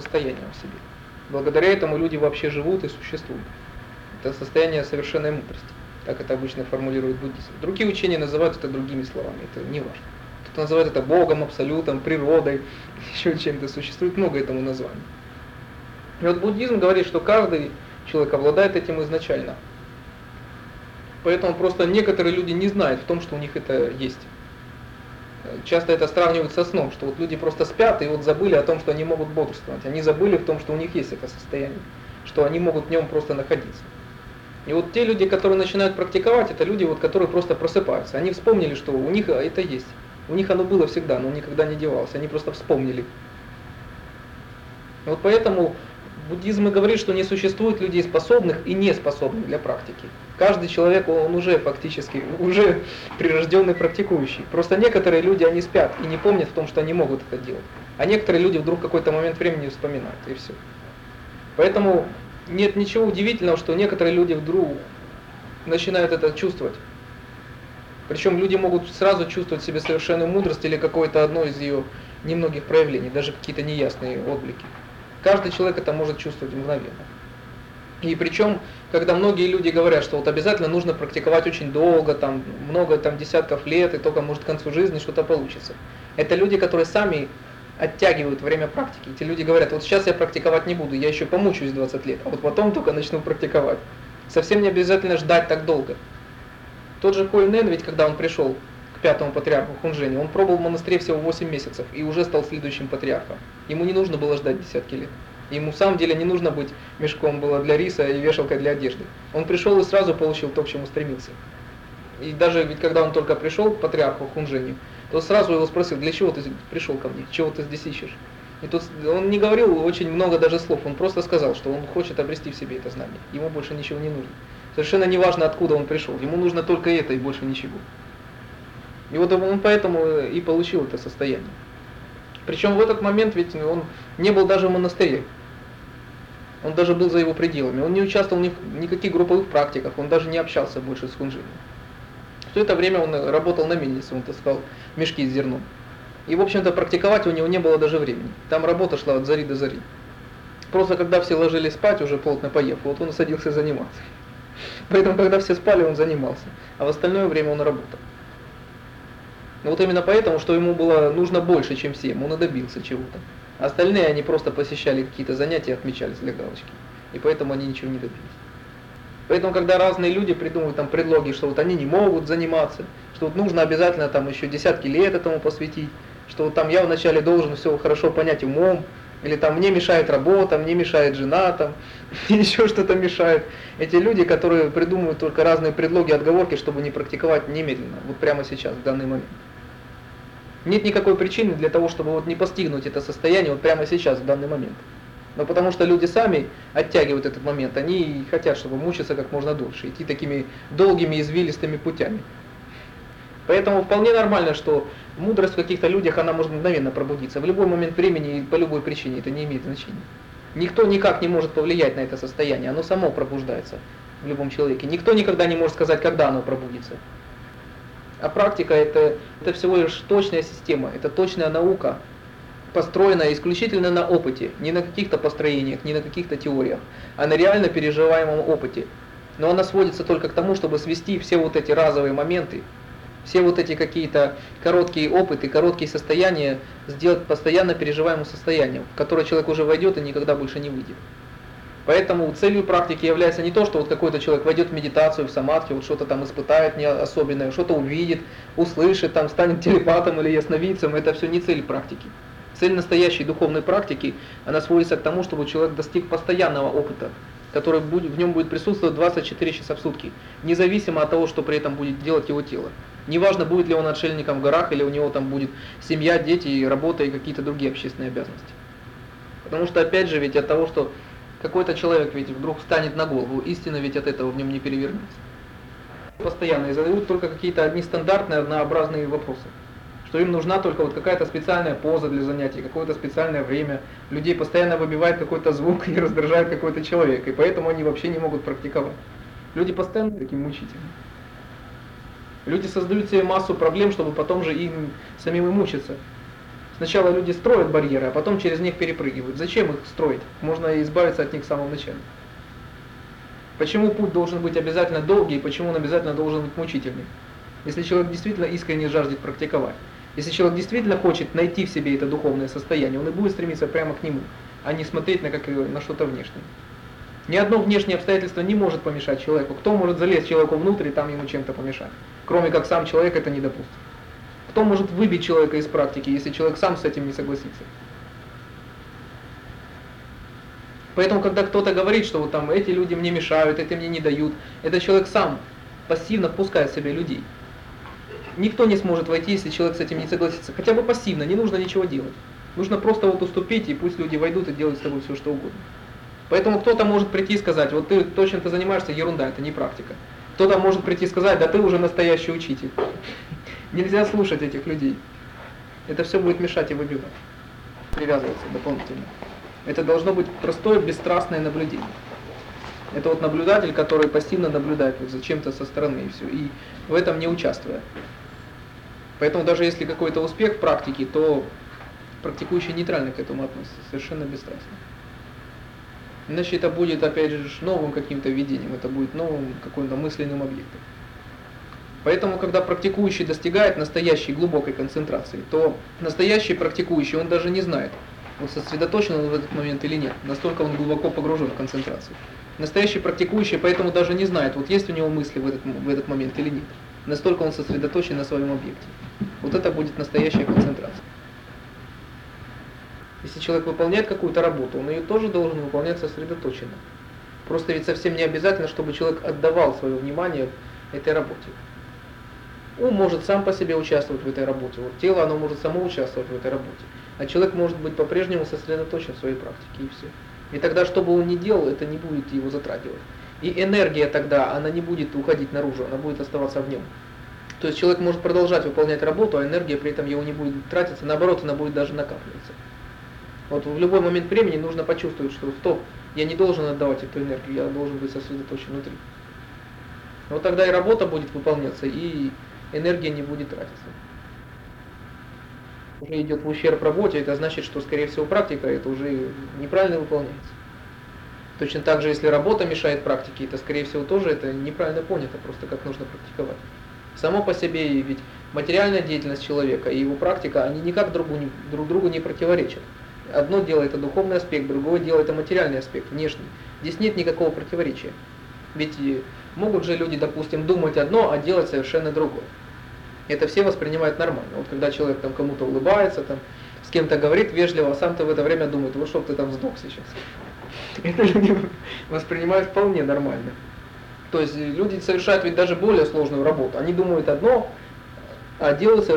состоянием в себе. Благодаря этому люди вообще живут и существуют. Это состояние совершенной мудрости. Так это обычно формулирует буддизм. Другие учения называют это другими словами, это не важно. Кто-то называет это Богом, Абсолютом, природой, еще чем-то. Существует много этому названий. И вот буддизм говорит, что каждый человек обладает этим изначально. Поэтому просто некоторые люди не знают в том, что у них это есть. Часто это сравнивают со сном, что вот люди просто спят и вот забыли о том, что они могут бодрствовать. Они забыли в том, что у них есть это состояние, что они могут в нем просто находиться. И вот те люди, которые начинают практиковать, это люди, вот, которые просто просыпаются. Они вспомнили, что у них это есть. У них оно было всегда, но никогда не девалось. Они просто вспомнили. Вот поэтому буддизм и говорит, что не существует людей способных и неспособных для практики. Каждый человек, он уже фактически, уже прирожденный практикующий. Просто некоторые люди, они спят и не помнят в том, что они могут это делать. А некоторые люди вдруг какой-то момент времени вспоминают, и все. Поэтому нет ничего удивительного, что некоторые люди вдруг начинают это чувствовать. Причем люди могут сразу чувствовать в себе совершенную мудрость или какое-то одно из ее немногих проявлений, даже какие-то неясные отблики. Каждый человек это может чувствовать мгновенно. И причем, когда многие люди говорят, что вот обязательно нужно практиковать очень долго, там много там десятков лет, и только может к концу жизни что-то получится. Это люди, которые сами оттягивают время практики. Эти люди говорят, вот сейчас я практиковать не буду, я еще помучаюсь 20 лет, а вот потом только начну практиковать. Совсем не обязательно ждать так долго. Тот же Коль Нен, ведь когда он пришел к пятому патриарху Хунжени, он пробыл в монастыре всего 8 месяцев и уже стал следующим патриархом. Ему не нужно было ждать десятки лет. Ему в самом деле не нужно быть мешком было для риса и вешалкой для одежды. Он пришел и сразу получил то, к чему стремился. И даже ведь когда он только пришел к патриарху Хунжени, то сразу его спросил, для чего ты пришел ко мне, чего ты здесь ищешь? И тут он не говорил очень много даже слов, он просто сказал, что он хочет обрести в себе это знание. Ему больше ничего не нужно. Совершенно не важно, откуда он пришел, ему нужно только это и больше ничего. И вот он поэтому и получил это состояние. Причем в этот момент ведь он не был даже в монастыре. Он даже был за его пределами. Он не участвовал ни в никаких групповых практиках, он даже не общался больше с хунжином. Все это время он работал на мельнице, он таскал мешки с зерном. И, в общем-то, практиковать у него не было даже времени. Там работа шла от зари до зари. Просто когда все ложились спать, уже плотно поев, вот он садился заниматься. Поэтому, когда все спали, он занимался. А в остальное время он работал. Но вот именно поэтому, что ему было нужно больше, чем всем, он и добился чего-то. Остальные, они просто посещали какие-то занятия, отмечались для галочки. И поэтому они ничего не добились. Поэтому, когда разные люди придумывают там предлоги, что вот они не могут заниматься, что вот нужно обязательно там еще десятки лет этому посвятить, что вот там я вначале должен все хорошо понять умом, или там мне мешает работа, мне мешает жена, там, еще что-то мешает. Эти люди, которые придумывают только разные предлоги, отговорки, чтобы не практиковать немедленно, вот прямо сейчас, в данный момент. Нет никакой причины для того, чтобы вот не постигнуть это состояние вот прямо сейчас, в данный момент. Но потому что люди сами оттягивают этот момент, они хотят, чтобы мучиться как можно дольше, идти такими долгими извилистыми путями. Поэтому вполне нормально, что мудрость в каких-то людях, она может мгновенно пробудиться. В любой момент времени и по любой причине это не имеет значения. Никто никак не может повлиять на это состояние, оно само пробуждается в любом человеке. Никто никогда не может сказать, когда оно пробудится. А практика это, это всего лишь точная система, это точная наука, построена исключительно на опыте, не на каких-то построениях, не на каких-то теориях, а на реально переживаемом опыте. Но она сводится только к тому, чтобы свести все вот эти разовые моменты, все вот эти какие-то короткие опыты, короткие состояния, сделать постоянно переживаемым состоянием, в которое человек уже войдет и никогда больше не выйдет. Поэтому целью практики является не то, что вот какой-то человек войдет в медитацию, в самадхи, вот что-то там испытает не особенное, что-то увидит, услышит, там станет телепатом или ясновидцем, это все не цель практики. Цель настоящей духовной практики, она сводится к тому, чтобы человек достиг постоянного опыта, который будет, в нем будет присутствовать 24 часа в сутки, независимо от того, что при этом будет делать его тело. Неважно, будет ли он отшельником в горах, или у него там будет семья, дети, работа и какие-то другие общественные обязанности. Потому что, опять же, ведь от того, что какой-то человек ведь вдруг встанет на голову, истина ведь от этого в нем не перевернется. Постоянно и задают только какие-то одни стандартные, однообразные вопросы что им нужна только вот какая-то специальная поза для занятий, какое-то специальное время. Людей постоянно выбивает какой-то звук и раздражает какой-то человек, и поэтому они вообще не могут практиковать. Люди постоянно таким мучительны. Люди создают себе массу проблем, чтобы потом же им самим и мучиться. Сначала люди строят барьеры, а потом через них перепрыгивают. Зачем их строить? Можно избавиться от них в самом начале. Почему путь должен быть обязательно долгий, почему он обязательно должен быть мучительный? Если человек действительно искренне жаждет практиковать. Если человек действительно хочет найти в себе это духовное состояние, он и будет стремиться прямо к нему, а не смотреть на, как, на что-то внешнее. Ни одно внешнее обстоятельство не может помешать человеку. Кто может залезть человеку внутрь и там ему чем-то помешать? Кроме как сам человек это не допустит. Кто может выбить человека из практики, если человек сам с этим не согласится? Поэтому, когда кто-то говорит, что вот там эти люди мне мешают, эти мне не дают, это человек сам пассивно впускает в себя людей. Никто не сможет войти, если человек с этим не согласится. Хотя бы пассивно, не нужно ничего делать. Нужно просто вот уступить, и пусть люди войдут и делают с тобой все, что угодно. Поэтому кто-то может прийти и сказать, вот ты точно ты занимаешься, ерунда, это не практика. Кто-то может прийти и сказать, да ты уже настоящий учитель. Нельзя слушать этих людей. Это все будет мешать и выбивать. Привязываться дополнительно. Это должно быть простое, бесстрастное наблюдение. Это вот наблюдатель, который пассивно наблюдает вот за чем-то со стороны и все, и в этом не участвуя. Поэтому даже если какой-то успех в практике, то практикующий нейтрально к этому относится, совершенно бесстрастно. Иначе это будет, опять же, новым каким-то видением, это будет новым каким-то мысленным объектом. Поэтому, когда практикующий достигает настоящей глубокой концентрации, то настоящий практикующий, он даже не знает, вот сосредоточен он в этот момент или нет, настолько он глубоко погружен в концентрацию. Настоящий практикующий поэтому даже не знает, вот есть у него мысли в этот, в этот момент или нет. Настолько он сосредоточен на своем объекте. Вот это будет настоящая концентрация. Если человек выполняет какую-то работу, он ее тоже должен выполнять сосредоточенно. Просто ведь совсем не обязательно, чтобы человек отдавал свое внимание этой работе. Ум может сам по себе участвовать в этой работе, вот тело оно может само участвовать в этой работе, а человек может быть по-прежнему сосредоточен в своей практике и все. И тогда, что бы он ни делал, это не будет его затрагивать. И энергия тогда, она не будет уходить наружу, она будет оставаться в нем. То есть человек может продолжать выполнять работу, а энергия при этом его не будет тратиться, наоборот, она будет даже накапливаться. Вот в любой момент времени нужно почувствовать, что стоп, я не должен отдавать эту энергию, я должен быть сосредоточен внутри. Вот тогда и работа будет выполняться, и энергия не будет тратиться. Уже идет в ущерб работе, это значит, что, скорее всего, практика это уже неправильно выполняется. Точно так же, если работа мешает практике, это, скорее всего, тоже это неправильно понято, просто как нужно практиковать. Само по себе ведь материальная деятельность человека и его практика, они никак друг, друг другу не противоречат. Одно дело это духовный аспект, другое дело это материальный аспект, внешний. Здесь нет никакого противоречия. Ведь могут же люди, допустим, думать одно, а делать совершенно другое. Это все воспринимают нормально. Вот когда человек там кому-то улыбается, там с кем-то говорит вежливо, а сам-то в это время думает, вот что ты там сдох сейчас. Это люди воспринимают вполне нормально. То есть люди совершают ведь даже более сложную работу. Они думают одно, а делают